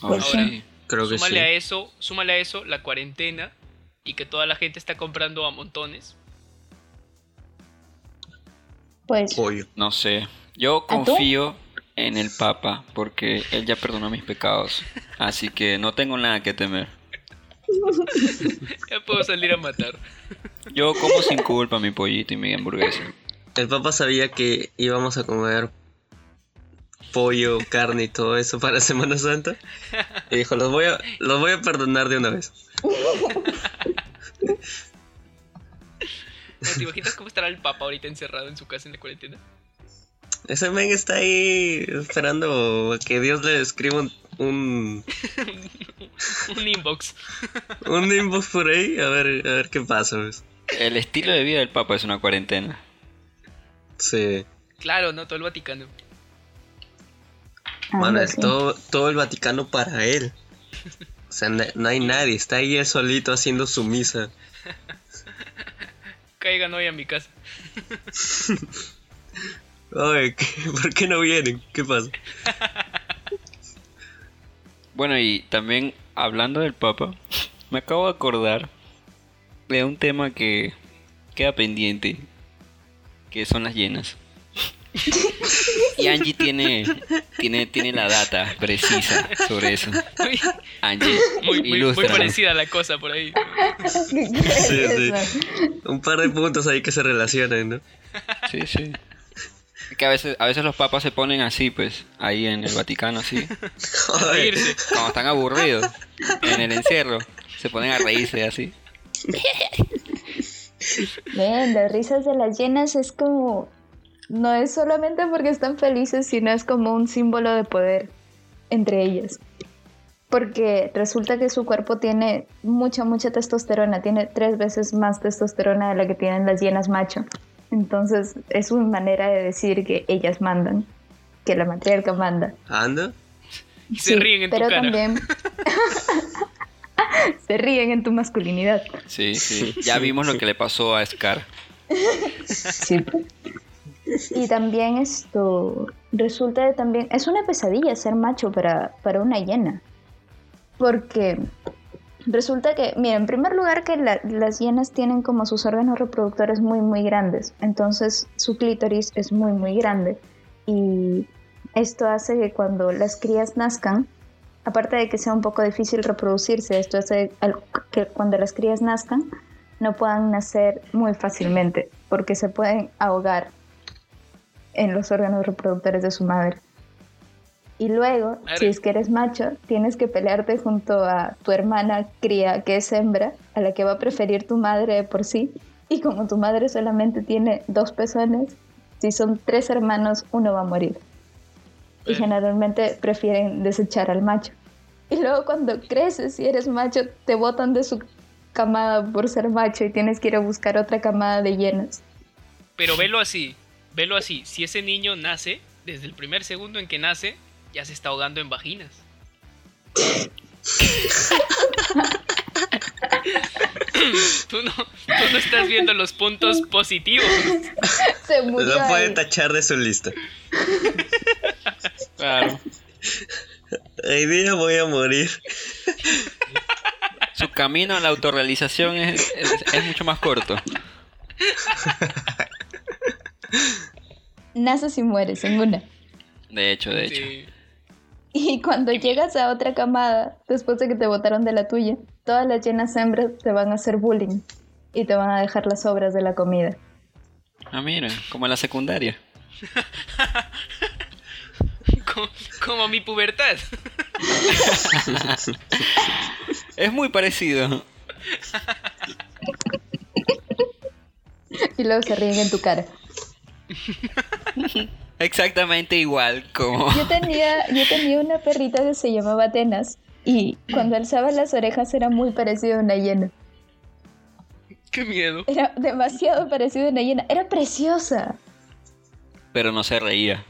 Speaker 2: Ahora sí.
Speaker 4: sí.
Speaker 1: Creo que
Speaker 3: súmale a
Speaker 1: sí.
Speaker 3: eso, súmale a eso la cuarentena y que toda la gente está comprando a montones.
Speaker 4: Pues
Speaker 1: Pollo.
Speaker 2: No sé. Yo confío en el Papa porque él ya perdonó mis pecados. Así que no tengo nada que temer.
Speaker 3: Ya puedo salir a matar.
Speaker 2: Yo como sin culpa mi pollito y mi hamburguesa.
Speaker 1: El papá sabía que íbamos a comer pollo, carne y todo eso para Semana Santa. Y dijo, los voy a, los voy a perdonar de una vez.
Speaker 3: ¿Te imaginas cómo estará el Papa ahorita encerrado en su casa en la cuarentena?
Speaker 1: Ese men está ahí esperando a que Dios le escriba un, un,
Speaker 3: Un inbox.
Speaker 1: un inbox por ahí a ver, a ver qué pasa. pues.
Speaker 2: El estilo de vida del Papa es una cuarentena.
Speaker 1: Sí.
Speaker 3: Claro, ¿no? Todo el Vaticano.
Speaker 1: Mano, es
Speaker 4: así.
Speaker 1: todo, todo el Vaticano para él. O sea, no hay nadie, está ahí él solito haciendo su misa.
Speaker 3: Caigan hoy a mi casa.
Speaker 1: Oye, ¿qué- ¿por qué no vienen? ¿Qué pasa?
Speaker 2: Bueno, y también hablando del Papa, me acabo de acordar de un tema que queda pendiente, que son las llenas. Y Angie tiene, tiene, tiene la data precisa sobre eso.
Speaker 3: Muy,
Speaker 2: Angie,
Speaker 3: muy, muy, muy parecida la cosa por ahí.
Speaker 1: Un par de puntos ahí que se relacionan, ¿no?
Speaker 2: Sí, sí. Que a veces, a veces los papas se ponen así, pues, ahí en el Vaticano, así.
Speaker 3: A reírse.
Speaker 2: Cuando están aburridos, en el encierro, se ponen a reírse así.
Speaker 4: Ven, las risas de las llenas es como. No es solamente porque están felices, sino es como un símbolo de poder entre ellas. Porque resulta que su cuerpo tiene mucha, mucha testosterona, tiene tres veces más testosterona de la que tienen las llenas macho. Entonces es una manera de decir que ellas mandan, que la matriarca manda.
Speaker 1: ¿Anda?
Speaker 3: Y se ríen en tu
Speaker 4: pero
Speaker 3: cara.
Speaker 4: también se ríen en tu masculinidad.
Speaker 2: Sí, sí. Ya vimos lo que le pasó a Scar.
Speaker 4: Sí. Y también esto resulta de también es una pesadilla ser macho para, para una hiena. Porque resulta que, mira, en primer lugar que la- las hienas tienen como sus órganos reproductores muy muy grandes, entonces su clítoris es muy muy grande. Y esto hace que cuando las crías nazcan, aparte de que sea un poco difícil reproducirse, esto hace que cuando las crías nazcan no puedan nacer muy fácilmente porque se pueden ahogar en los órganos reproductores de su madre. Y luego, si es que eres macho, tienes que pelearte junto a tu hermana cría, que es hembra, a la que va a preferir tu madre de por sí. Y como tu madre solamente tiene dos pezones, si son tres hermanos, uno va a morir. y generalmente prefieren desechar al macho. Y luego cuando creces y eres macho, te botan de su camada por ser macho y tienes que ir a buscar otra camada de hienas.
Speaker 3: Pero velo así, velo así. Si ese niño nace, desde el primer segundo en que nace, ya se está ahogando en vaginas. tú, no, tú no estás viendo los puntos positivos.
Speaker 4: Se murió.
Speaker 1: Lo puede tachar de su lista.
Speaker 2: Claro.
Speaker 1: Hoy día voy a morir.
Speaker 2: Su camino a la autorrealización es, es- es mucho más corto.
Speaker 4: Naces y mueres en una.
Speaker 2: De hecho, de hecho.
Speaker 3: Sí.
Speaker 4: Y cuando llegas a otra camada, después de que te botaron de la tuya, todas las llenas hembras te van a hacer bullying y te van a dejar las sobras de la comida.
Speaker 2: Ah, mira, como en la secundaria.
Speaker 3: Como, como mi pubertad.
Speaker 2: Es muy parecido.
Speaker 4: Y luego se ríen en tu cara.
Speaker 2: Exactamente igual como...
Speaker 4: Yo tenía, yo tenía una perrita que se llamaba Atenas y cuando alzaba las orejas era muy parecido a una hiena.
Speaker 3: Qué miedo.
Speaker 4: Era demasiado parecido a una hiena. Era preciosa.
Speaker 2: Pero no se reía.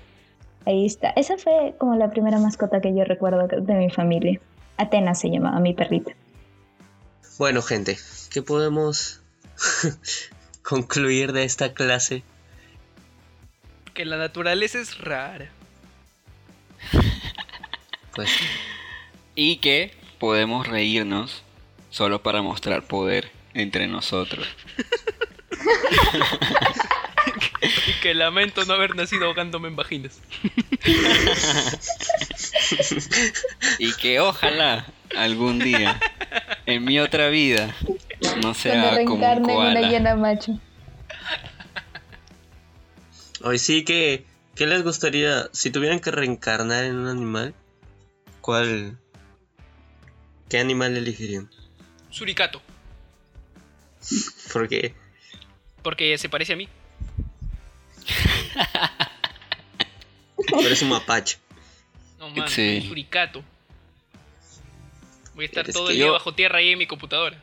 Speaker 4: Ahí está. Esa fue como la primera mascota que yo recuerdo de mi familia. Atenas se llamaba mi perrita.
Speaker 1: Bueno, gente, ¿qué podemos concluir de esta clase?
Speaker 3: Que la naturaleza es rara.
Speaker 1: Pues
Speaker 2: Y que podemos reírnos solo para mostrar poder entre nosotros.
Speaker 3: Y que lamento no haber nacido ahogándome en vaginas.
Speaker 2: Y que ojalá algún día, en mi otra vida, no sea como un
Speaker 4: en una
Speaker 2: koala.
Speaker 4: hiena macho.
Speaker 1: Hoy sí que ¿qué les gustaría si tuvieran que reencarnar en un animal? ¿Cuál qué animal elegirían?
Speaker 3: Suricato.
Speaker 1: Porque
Speaker 3: Porque se parece a mí.
Speaker 1: eres un mapache.
Speaker 3: No man,
Speaker 2: Sí.
Speaker 3: un suricato. Voy a estar todo el día
Speaker 1: yo-
Speaker 3: bajo tierra ahí en mi computadora.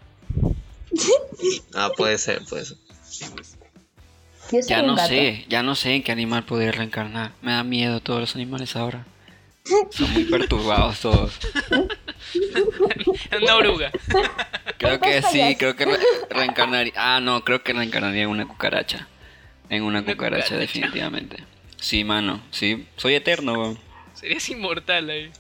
Speaker 1: Ah, puede ser, puede ser.
Speaker 3: Sí.
Speaker 4: Yo soy
Speaker 2: Ya
Speaker 4: un
Speaker 2: no
Speaker 4: gato.
Speaker 2: sé, ya no sé en qué animal poder reencarnar. Me da miedo todos los animales ahora. Son muy perturbados todos.
Speaker 3: Una oruga.
Speaker 2: Creo que sí, creo que re- reencarnaría. Ah, no, creo que reencarnaría en una cucaracha. En una
Speaker 3: Una
Speaker 2: cucaracha,
Speaker 3: cucaracha.
Speaker 2: definitivamente. Sí, mano, sí. Soy eterno, weón.
Speaker 3: Serías inmortal ahí.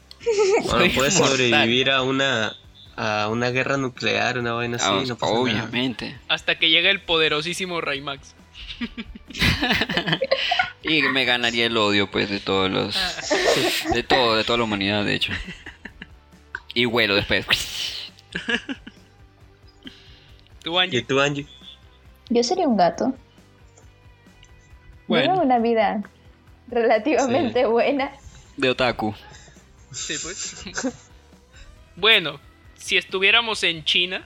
Speaker 1: Bueno, puedes
Speaker 2: inmortal.
Speaker 1: sobrevivir a una a una guerra nuclear, una vaina así,
Speaker 2: Ah,
Speaker 1: no pasa nada.
Speaker 2: obviamente.
Speaker 3: Hasta que llega el poderosísimo Raymax.
Speaker 2: Y me ganaría el odio, pues, de todos los. De todo, de toda la humanidad, de hecho. Y vuelo después.
Speaker 3: Tú,
Speaker 1: ¿Y
Speaker 3: Angie.
Speaker 1: tú, Angie?
Speaker 4: Yo sería un gato.
Speaker 2: Bueno.
Speaker 4: Una vida relativamente buena.
Speaker 2: De otaku.
Speaker 3: Sí, pues. bueno, si estuviéramos en China,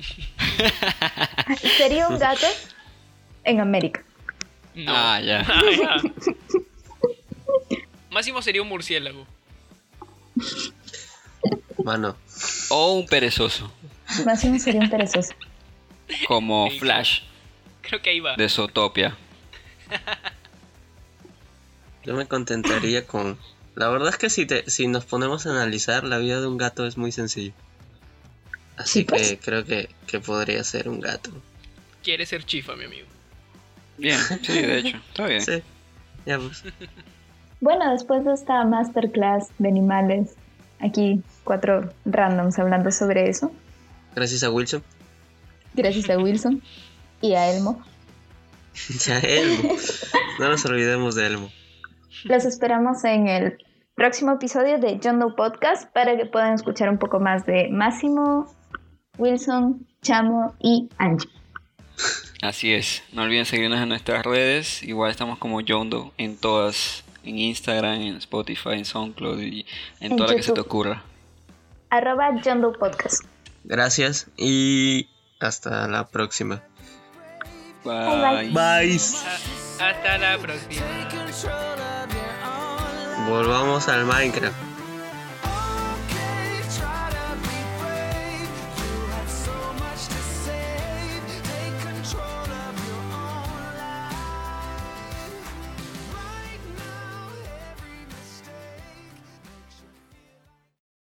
Speaker 4: Sería un gato en América.
Speaker 3: no.
Speaker 2: Ah, ya.
Speaker 3: Ah, ya. Máximo sería un murciélago.
Speaker 1: Mano,
Speaker 2: O un perezoso.
Speaker 4: Bien sería un perezoso.
Speaker 2: Como
Speaker 3: Sí,
Speaker 2: Flash
Speaker 3: Creo que ahí va.
Speaker 2: de Zootopia.
Speaker 1: yo me contentaría con... La verdad es que si, te, si nos ponemos a analizar, la vida de un gato es muy sencillo. Así
Speaker 4: Sí, pues.
Speaker 1: que creo que, que podría ser un gato.
Speaker 3: Quiere ser chifa, mi amigo.
Speaker 2: Bien, sí, de hecho. Está bien.
Speaker 1: Sí, ya pues.
Speaker 4: Bueno, después de esta masterclass de animales, aquí cuatro randoms hablando sobre eso,
Speaker 1: Gracias a Wilson.
Speaker 4: gracias a Wilson y a Elmo.
Speaker 1: Ya Elmo. No nos olvidemos de Elmo.
Speaker 4: Los esperamos en el próximo episodio de John Doe Podcast para que puedan escuchar un poco más de Máximo, Wilson, Chamo y Angie.
Speaker 2: Así es. No olviden seguirnos en nuestras redes. Igual estamos como Yondo en todas. En Instagram, en Spotify, en SoundCloud y en,
Speaker 4: En
Speaker 2: toda la que se te ocurra.
Speaker 4: Arroba John Doe Podcast.
Speaker 1: Gracias y hasta la próxima.
Speaker 4: bye.
Speaker 2: Bye.
Speaker 1: Bye.
Speaker 3: Hasta la próxima.
Speaker 1: volvamos al Minecraft.